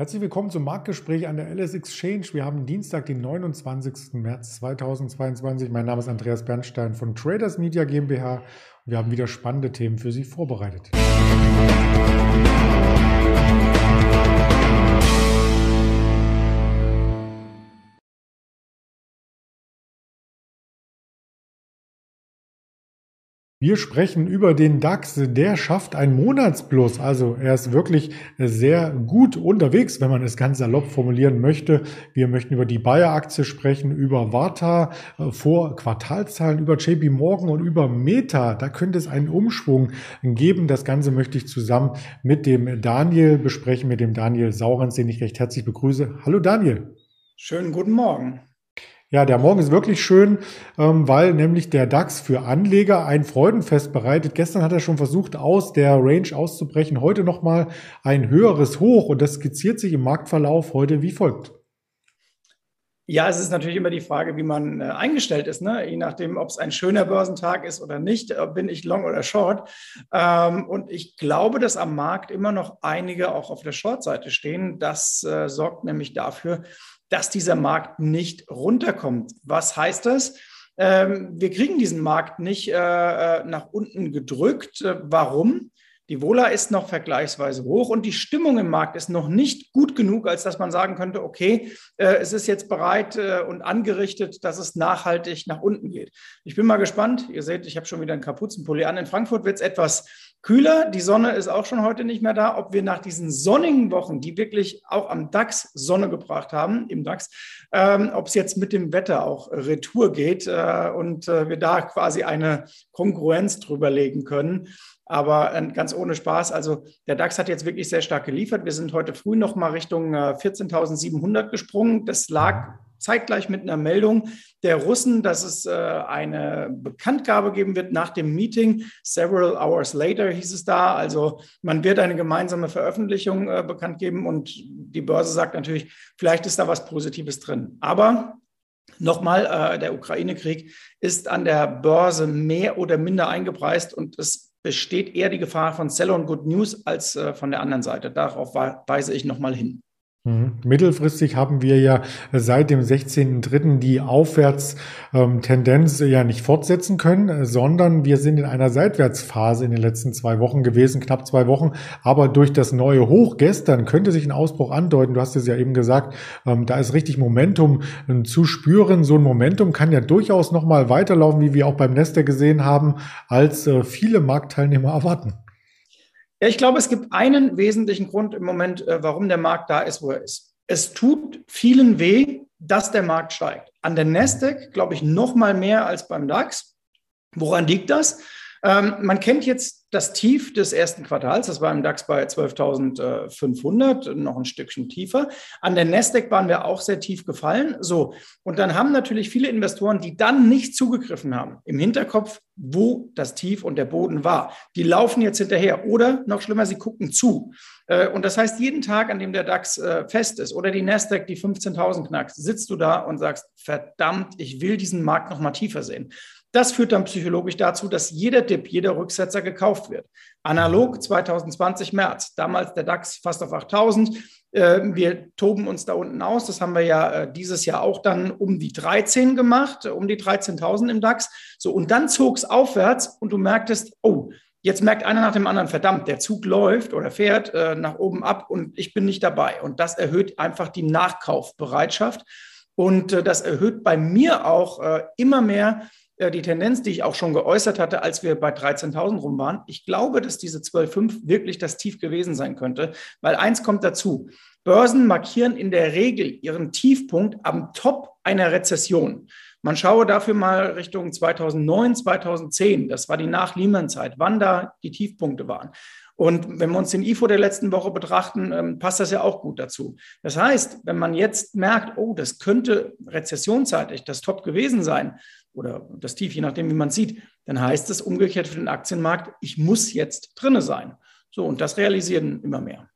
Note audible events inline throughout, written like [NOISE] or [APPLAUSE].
Herzlich willkommen zum Marktgespräch an der LS Exchange. Wir haben Dienstag, den 29. März 2022. Mein Name ist Andreas Bernstein von Traders Media GmbH wir haben wieder spannende Themen für Sie vorbereitet. Wir sprechen über den DAX. Der schafft ein Monatsplus. Also er ist wirklich sehr gut unterwegs, wenn man es ganz salopp formulieren möchte. Wir möchten über die Bayer-Aktie sprechen, über Warta äh, vor Quartalzahlen, über JP Morgan und über Meta. Da könnte es einen Umschwung geben. Das Ganze möchte ich zusammen mit dem Daniel besprechen, mit dem Daniel Saurens, den ich recht herzlich begrüße. Hallo Daniel. Schönen guten Morgen. Ja, der Morgen ist wirklich schön, ähm, weil nämlich der DAX für Anleger ein Freudenfest bereitet. Gestern hat er schon versucht, aus der Range auszubrechen. Heute nochmal ein höheres Hoch und das skizziert sich im Marktverlauf heute wie folgt. Ja, es ist natürlich immer die Frage, wie man äh, eingestellt ist. Ne? Je nachdem, ob es ein schöner Börsentag ist oder nicht, äh, bin ich long oder short. Ähm, und ich glaube, dass am Markt immer noch einige auch auf der Short-Seite stehen. Das äh, sorgt nämlich dafür, dass dieser Markt nicht runterkommt. Was heißt das? Ähm, wir kriegen diesen Markt nicht äh, äh, nach unten gedrückt. Äh, warum? Die Vola ist noch vergleichsweise hoch und die Stimmung im Markt ist noch nicht gut genug, als dass man sagen könnte, okay, es ist jetzt bereit und angerichtet, dass es nachhaltig nach unten geht. Ich bin mal gespannt. Ihr seht, ich habe schon wieder einen Kapuzenpulli an. In Frankfurt wird es etwas kühler. Die Sonne ist auch schon heute nicht mehr da. Ob wir nach diesen sonnigen Wochen, die wirklich auch am DAX Sonne gebracht haben, im DAX, ähm, ob es jetzt mit dem Wetter auch Retour geht äh, und äh, wir da quasi eine Konkurrenz drüber legen können. Aber äh, ganz ohne Spaß. Also der DAX hat jetzt wirklich sehr stark geliefert. Wir sind heute früh noch mal Richtung 14.700 äh, gesprungen. Das lag zeitgleich mit einer Meldung der Russen, dass es äh, eine Bekanntgabe geben wird nach dem Meeting. Several hours later hieß es da. Also man wird eine gemeinsame Veröffentlichung äh, bekannt geben und die Börse sagt natürlich, vielleicht ist da was Positives drin. Aber Nochmal, äh, der Ukraine-Krieg ist an der Börse mehr oder minder eingepreist und es besteht eher die Gefahr von Sell on Good News als äh, von der anderen Seite. Darauf weise ich nochmal hin. Mhm. Mittelfristig haben wir ja seit dem 16.03. die Aufwärtstendenz ja nicht fortsetzen können, sondern wir sind in einer Seitwärtsphase in den letzten zwei Wochen gewesen, knapp zwei Wochen. Aber durch das neue Hoch gestern könnte sich ein Ausbruch andeuten. Du hast es ja eben gesagt, ähm, da ist richtig Momentum ähm, zu spüren. So ein Momentum kann ja durchaus nochmal weiterlaufen, wie wir auch beim Nester gesehen haben, als äh, viele Marktteilnehmer erwarten. Ja, ich glaube, es gibt einen wesentlichen Grund im Moment, äh, warum der Markt da ist, wo er ist. Es tut vielen weh, dass der Markt steigt. An der Nasdaq glaube ich noch mal mehr als beim DAX. Woran liegt das? Ähm, man kennt jetzt das Tief des ersten Quartals, das war im DAX bei 12.500, noch ein Stückchen tiefer. An der Nasdaq waren wir auch sehr tief gefallen. So, und dann haben natürlich viele Investoren, die dann nicht zugegriffen haben, im Hinterkopf, wo das Tief und der Boden war. Die laufen jetzt hinterher oder noch schlimmer, sie gucken zu. Äh, und das heißt, jeden Tag, an dem der DAX äh, fest ist oder die Nasdaq die 15.000 knackt, sitzt du da und sagst, verdammt, ich will diesen Markt noch mal tiefer sehen. Das führt dann psychologisch dazu, dass jeder Dip, jeder Rücksetzer gekauft wird. Analog 2020 März, damals der DAX fast auf 8000. Äh, wir toben uns da unten aus. Das haben wir ja äh, dieses Jahr auch dann um die 13 gemacht, um die 13.000 im DAX. So, und dann zog es aufwärts und du merktest, oh, Jetzt merkt einer nach dem anderen, verdammt, der Zug läuft oder fährt äh, nach oben ab und ich bin nicht dabei. Und das erhöht einfach die Nachkaufbereitschaft. Und äh, das erhöht bei mir auch äh, immer mehr äh, die Tendenz, die ich auch schon geäußert hatte, als wir bei 13.000 rum waren. Ich glaube, dass diese 12.5 wirklich das Tief gewesen sein könnte, weil eins kommt dazu. Börsen markieren in der Regel ihren Tiefpunkt am Top einer Rezession. Man schaue dafür mal Richtung 2009, 2010. Das war die Nach-Lehman-Zeit, wann da die Tiefpunkte waren. Und wenn wir uns den IFO der letzten Woche betrachten, ähm, passt das ja auch gut dazu. Das heißt, wenn man jetzt merkt, oh, das könnte rezessionsseitig das Top gewesen sein, oder das Tief, je nachdem, wie man sieht, dann heißt es umgekehrt für den Aktienmarkt, ich muss jetzt drinne sein. So, und das realisieren immer mehr.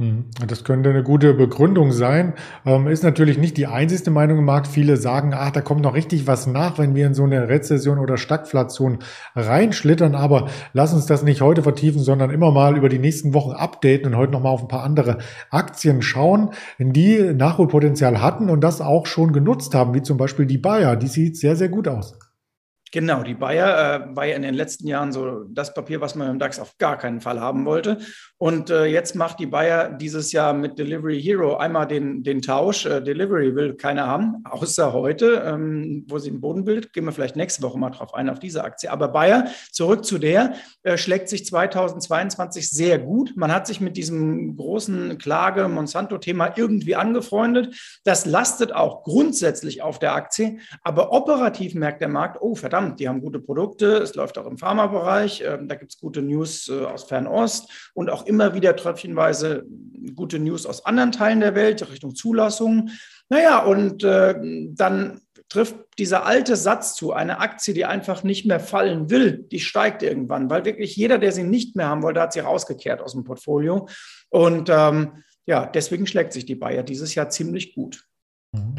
Hm, das könnte eine gute Begründung sein. Ähm, ist natürlich nicht die einzigste Meinung im Markt. Viele sagen, ach, da kommt noch richtig was nach, wenn wir in so eine Rezession oder Stagflation reinschlittern. Aber lass uns das nicht heute vertiefen, sondern immer mal über die nächsten Wochen updaten und heute nochmal auf ein paar andere Aktien schauen, die Nachholpotenzial hatten und das auch schon genutzt haben, wie zum Beispiel die Bayer. Die sieht sehr, sehr gut aus. Genau, die Bayer äh, war ja in den letzten Jahren so das Papier, was man im DAX auf gar keinen Fall haben wollte. Und äh, jetzt macht die Bayer dieses Jahr mit Delivery Hero einmal den, den Tausch. Äh, Delivery will keiner haben, außer heute, ähm, wo sie den Boden bildet. Gehen wir vielleicht nächste Woche mal drauf ein, auf diese Aktie. Aber Bayer, zurück zu der, äh, schlägt sich 2022 sehr gut. Man hat sich mit diesem großen Klage-Monsanto-Thema irgendwie angefreundet. Das lastet auch grundsätzlich auf der Aktie. Aber operativ merkt der Markt, oh verdammt, verdammt, die haben gute Produkte, es läuft auch im Pharmabereich, ähm, da gibt es gute News äh, aus Fernost und auch immer wieder tröpfchenweise gute News aus anderen Teilen der Welt Richtung Zulassung. Naja, und äh, dann trifft dieser alte Satz zu, eine Aktie, die einfach nicht mehr fallen will, die steigt irgendwann, weil wirklich jeder, der sie nicht mehr haben wollte, hat sie rausgekehrt aus dem Portfolio. Und ähm, ja, deswegen schlägt sich die Bayer dieses Jahr ziemlich gut.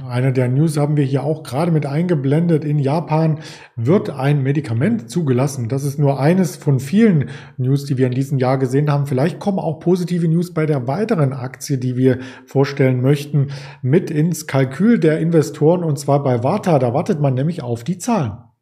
Eine der News haben wir hier auch gerade mit eingeblendet. In Japan wird ein Medikament zugelassen. Das ist nur eines von vielen News, die wir in diesem Jahr gesehen haben. Vielleicht kommen auch positive News bei der weiteren Aktie, die wir vorstellen möchten, mit ins Kalkül der Investoren und zwar bei Warta. Da wartet man nämlich auf die Zahlen.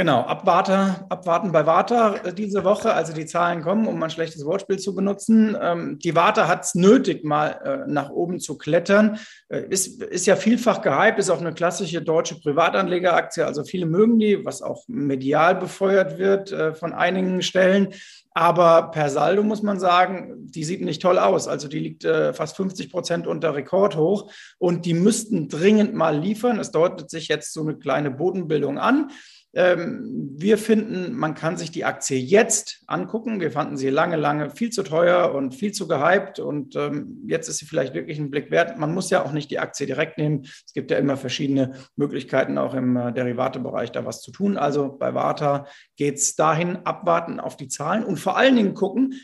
Genau, abwarte, abwarten bei Warta äh, diese Woche, also die Zahlen kommen, um ein schlechtes Wortspiel zu benutzen. Ähm, die Warta hat es nötig, mal äh, nach oben zu klettern. Äh, ist, ist ja vielfach gehypt, ist auch eine klassische deutsche Privatanlegeraktie. Also viele mögen die, was auch medial befeuert wird von einigen Stellen. Aber per Saldo muss man sagen, die sieht nicht toll aus. Also die liegt fast 50 Prozent unter Rekordhoch und die müssten dringend mal liefern. Es deutet sich jetzt so eine kleine Bodenbildung an. Ähm, wir finden, man kann sich die Aktie jetzt angucken. Wir fanden sie lange, lange viel zu teuer und viel zu gehypt. Und ähm, jetzt ist sie vielleicht wirklich ein Blick wert. Man muss ja auch nicht die Aktie direkt nehmen. Es gibt ja immer verschiedene Möglichkeiten, auch im äh, Derivatebereich da was zu tun. Also bei Warta geht es dahin, abwarten auf die Zahlen und vor allen Dingen gucken,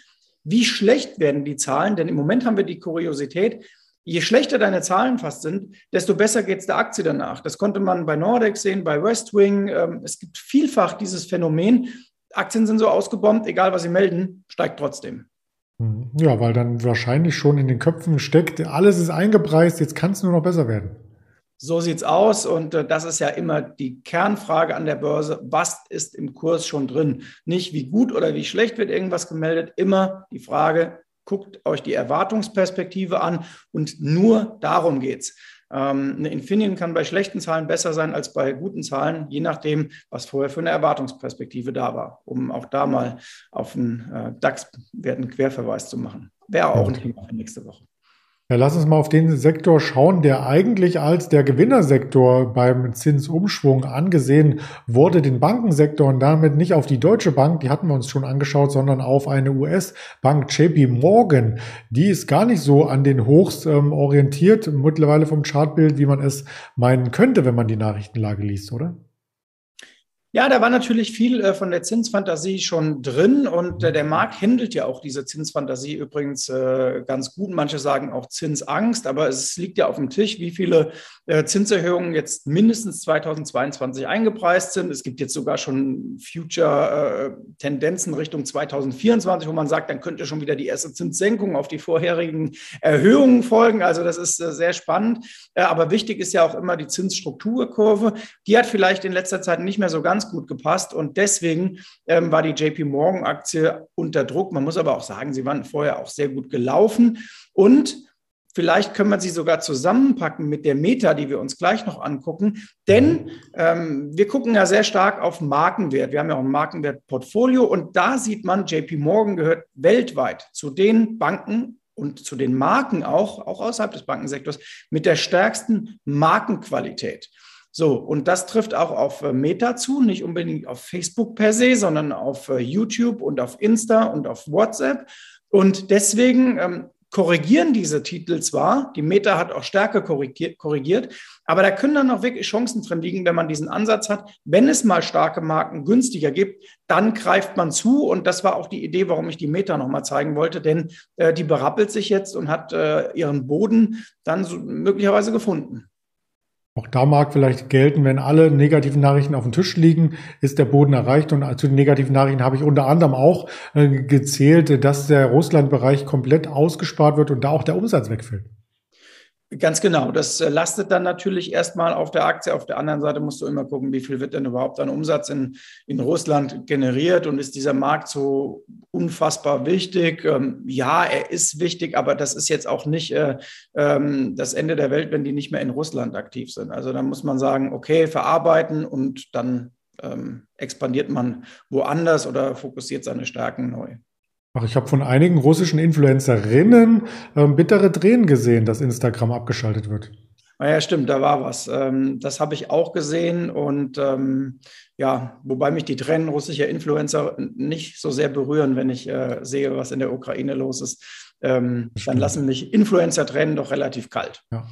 wie schlecht werden die Zahlen. Denn im Moment haben wir die Kuriosität, je schlechter deine Zahlen fast sind, desto besser geht es der Aktie danach. Das konnte man bei Nordex sehen, bei Westwing. Ähm, es gibt vielfach dieses Phänomen. Aktien sind so ausgebombt, egal was sie melden, steigt trotzdem. Mhm. Ja, weil dann wahrscheinlich schon in den Köpfen steckt, alles ist eingepreist, jetzt kann es nur noch besser werden. So sieht es aus und äh, das ist ja immer die Kernfrage an der Börse. Was ist im Kurs schon drin? Nicht wie gut oder wie schlecht wird irgendwas gemeldet, immer die Frage, guckt euch die Erwartungsperspektive an und nur darum geht es. Ähm, eine Infineon kann bei schlechten Zahlen besser sein als bei guten Zahlen, je nachdem, was vorher für eine Erwartungsperspektive da war, um auch da mal auf den äh, DAX-Wert einen Querverweis zu machen. Wäre auch ein Thema für nächste Woche. Ja, lass uns mal auf den Sektor schauen, der eigentlich als der Gewinnersektor beim Zinsumschwung angesehen wurde, den Bankensektor und damit nicht auf die Deutsche Bank, die hatten wir uns schon angeschaut, sondern auf eine US-Bank JP Morgan. Die ist gar nicht so an den Hochs ähm, orientiert, mittlerweile vom Chartbild, wie man es meinen könnte, wenn man die Nachrichtenlage liest, oder? Ja, da war natürlich viel äh, von der Zinsfantasie schon drin und äh, der Markt händelt ja auch diese Zinsfantasie übrigens äh, ganz gut. Manche sagen auch Zinsangst, aber es liegt ja auf dem Tisch, wie viele Zinserhöhungen jetzt mindestens 2022 eingepreist sind. Es gibt jetzt sogar schon Future-Tendenzen Richtung 2024, wo man sagt, dann könnte schon wieder die erste Zinssenkung auf die vorherigen Erhöhungen folgen. Also das ist sehr spannend. Aber wichtig ist ja auch immer die Zinsstrukturkurve. Die hat vielleicht in letzter Zeit nicht mehr so ganz gut gepasst und deswegen ähm, war die JP Morgan Aktie unter Druck. Man muss aber auch sagen, sie waren vorher auch sehr gut gelaufen und Vielleicht können wir sie sogar zusammenpacken mit der Meta, die wir uns gleich noch angucken. Denn ähm, wir gucken ja sehr stark auf Markenwert. Wir haben ja auch ein Markenwertportfolio und da sieht man, JP Morgan gehört weltweit zu den Banken und zu den Marken auch, auch außerhalb des Bankensektors, mit der stärksten Markenqualität. So, und das trifft auch auf äh, Meta zu, nicht unbedingt auf Facebook per se, sondern auf äh, YouTube und auf Insta und auf WhatsApp. Und deswegen ähm, korrigieren diese Titel zwar, die Meta hat auch Stärke korrigiert, aber da können dann noch wirklich Chancen drin liegen, wenn man diesen Ansatz hat. Wenn es mal starke Marken günstiger gibt, dann greift man zu. Und das war auch die Idee, warum ich die Meta nochmal zeigen wollte, denn äh, die berappelt sich jetzt und hat äh, ihren Boden dann so möglicherweise gefunden. Auch da mag vielleicht gelten, wenn alle negativen Nachrichten auf dem Tisch liegen, ist der Boden erreicht. Und zu den negativen Nachrichten habe ich unter anderem auch äh, gezählt, dass der Russlandbereich komplett ausgespart wird und da auch der Umsatz wegfällt. Ganz genau. Das äh, lastet dann natürlich erstmal auf der Aktie. Auf der anderen Seite musst du immer gucken, wie viel wird denn überhaupt an Umsatz in, in Russland generiert und ist dieser Markt so unfassbar wichtig? Ähm, ja, er ist wichtig, aber das ist jetzt auch nicht äh, ähm, das Ende der Welt, wenn die nicht mehr in Russland aktiv sind. Also dann muss man sagen, okay, verarbeiten und dann ähm, expandiert man woanders oder fokussiert seine Stärken neu. Ach, ich habe von einigen russischen Influencerinnen ähm, bittere Tränen gesehen, dass Instagram abgeschaltet wird. Ja, stimmt, da war was. Ähm, das habe ich auch gesehen und ähm, ja, wobei mich die Tränen russischer Influencer nicht so sehr berühren, wenn ich äh, sehe, was in der Ukraine los ist. Ähm, dann lassen mich Influencer-Tränen doch relativ kalt. Ja.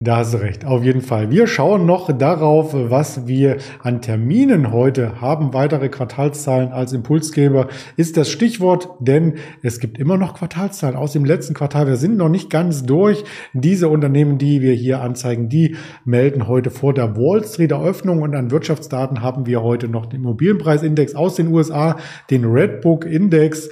Da hast du recht, auf jeden Fall. Wir schauen noch darauf, was wir an Terminen heute haben. Weitere Quartalszahlen als Impulsgeber ist das Stichwort, denn es gibt immer noch Quartalszahlen aus dem letzten Quartal. Wir sind noch nicht ganz durch. Diese Unternehmen, die wir hier anzeigen, die melden heute vor der Wall Street Eröffnung und an Wirtschaftsdaten haben wir heute noch den Immobilienpreisindex aus den USA, den Redbook Index.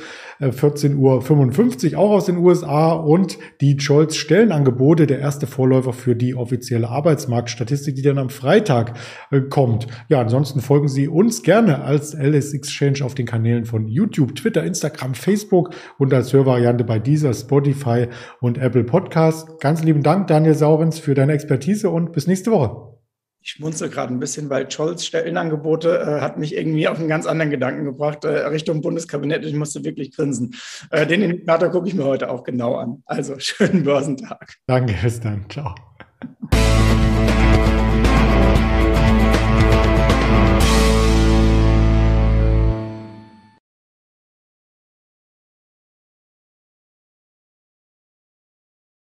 14.55 Uhr auch aus den USA und die Scholz Stellenangebote, der erste Vorläufer für die offizielle Arbeitsmarktstatistik, die dann am Freitag äh, kommt. Ja, ansonsten folgen Sie uns gerne als LS Exchange auf den Kanälen von YouTube, Twitter, Instagram, Facebook und als Hörvariante bei dieser Spotify und Apple Podcast. Ganz lieben Dank, Daniel Saurens, für deine Expertise und bis nächste Woche. Ich schmunzel gerade ein bisschen, weil Scholz Stellenangebote äh, hat mich irgendwie auf einen ganz anderen Gedanken gebracht, äh, Richtung Bundeskabinett. Ich musste wirklich grinsen. Äh, den Indikator gucke ich mir heute auch genau an. Also [LAUGHS] schönen Börsentag. Danke, bis dann. Ciao. [LAUGHS]